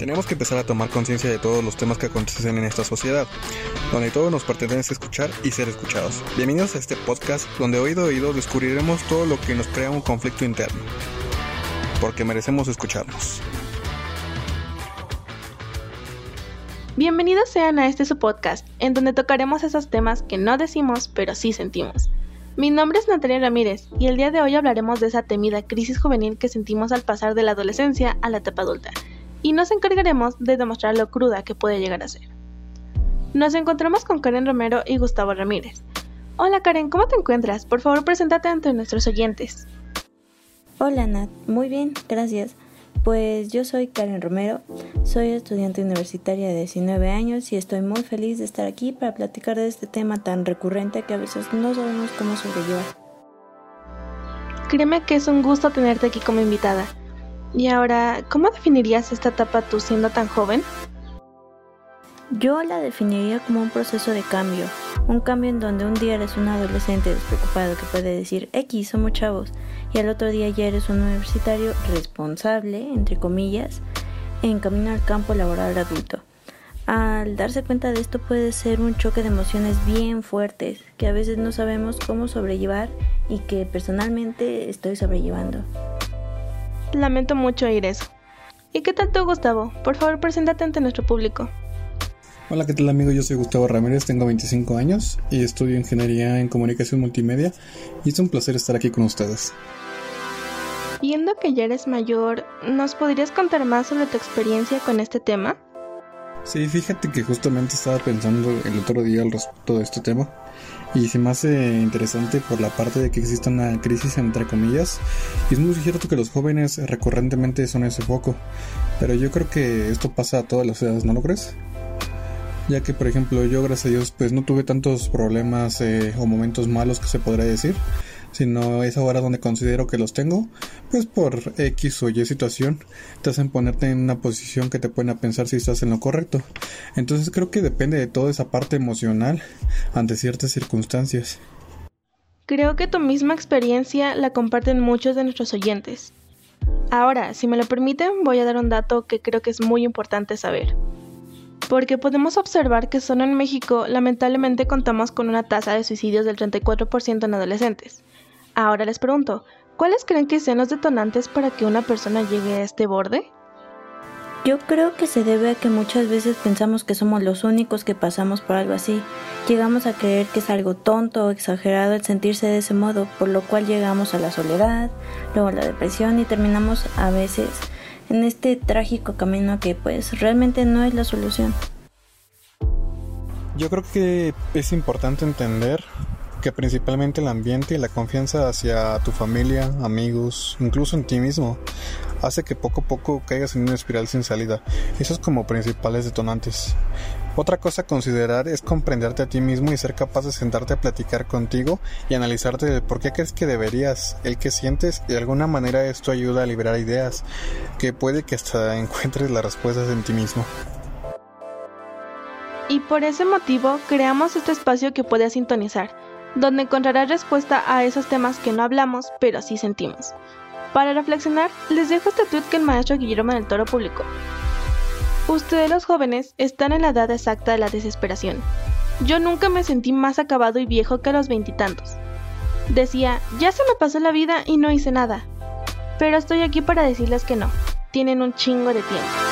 Tenemos que empezar a tomar conciencia de todos los temas que acontecen en esta sociedad, donde todos nos pertenece escuchar y ser escuchados. Bienvenidos a este podcast donde oído oído descubriremos todo lo que nos crea un conflicto interno, porque merecemos escucharnos. Bienvenidos sean a este su podcast, en donde tocaremos esos temas que no decimos pero sí sentimos. Mi nombre es Natalia Ramírez y el día de hoy hablaremos de esa temida crisis juvenil que sentimos al pasar de la adolescencia a la etapa adulta y nos encargaremos de demostrar lo cruda que puede llegar a ser. Nos encontramos con Karen Romero y Gustavo Ramírez. Hola Karen, ¿cómo te encuentras? Por favor, preséntate ante nuestros oyentes. Hola Nat, muy bien, gracias. Pues yo soy Karen Romero, soy estudiante universitaria de 19 años y estoy muy feliz de estar aquí para platicar de este tema tan recurrente que a veces no sabemos cómo sobrellevar. Créeme que es un gusto tenerte aquí como invitada. Y ahora, ¿cómo definirías esta etapa tú siendo tan joven? Yo la definiría como un proceso de cambio, un cambio en donde un día eres un adolescente despreocupado que puede decir X, somos chavos, y al otro día ya eres un universitario responsable, entre comillas, en camino al campo laboral adulto. Al darse cuenta de esto puede ser un choque de emociones bien fuertes que a veces no sabemos cómo sobrellevar y que personalmente estoy sobrellevando. Lamento mucho oír eso. ¿Y qué tal tú, Gustavo? Por favor, preséntate ante nuestro público. Hola, ¿qué tal amigo? Yo soy Gustavo Ramírez, tengo 25 años y estudio Ingeniería en Comunicación Multimedia y es un placer estar aquí con ustedes. Viendo que ya eres mayor, ¿nos podrías contar más sobre tu experiencia con este tema? Sí, fíjate que justamente estaba pensando el otro día al respecto de este tema y se me hace interesante por la parte de que existe una crisis entre comillas y es muy cierto que los jóvenes recurrentemente son ese foco pero yo creo que esto pasa a todas las edades ¿no lo crees? ya que por ejemplo yo gracias a Dios pues no tuve tantos problemas eh, o momentos malos que se podría decir sino es ahora donde considero que los tengo, pues por X o Y situación te hacen ponerte en una posición que te pone a pensar si estás en lo correcto. Entonces creo que depende de toda esa parte emocional ante ciertas circunstancias. Creo que tu misma experiencia la comparten muchos de nuestros oyentes. Ahora, si me lo permiten, voy a dar un dato que creo que es muy importante saber. Porque podemos observar que solo en México lamentablemente contamos con una tasa de suicidios del 34% en adolescentes. Ahora les pregunto, ¿cuáles creen que sean los detonantes para que una persona llegue a este borde? Yo creo que se debe a que muchas veces pensamos que somos los únicos que pasamos por algo así. Llegamos a creer que es algo tonto o exagerado el sentirse de ese modo, por lo cual llegamos a la soledad, luego a la depresión y terminamos a veces en este trágico camino que pues realmente no es la solución. Yo creo que es importante entender que principalmente el ambiente y la confianza hacia tu familia, amigos, incluso en ti mismo, hace que poco a poco caigas en una espiral sin salida. Esos como principales detonantes. Otra cosa a considerar es comprenderte a ti mismo y ser capaz de sentarte a platicar contigo y analizarte de por qué crees que deberías, el que sientes y de alguna manera esto ayuda a liberar ideas, que puede que hasta encuentres las respuestas en ti mismo. Y por ese motivo creamos este espacio que puedes sintonizar donde encontrarás respuesta a esos temas que no hablamos, pero sí sentimos. Para reflexionar, les dejo este tweet que el maestro Guillermo del Toro publicó. Ustedes los jóvenes están en la edad exacta de la desesperación. Yo nunca me sentí más acabado y viejo que a los veintitantos. Decía, ya se me pasó la vida y no hice nada. Pero estoy aquí para decirles que no, tienen un chingo de tiempo.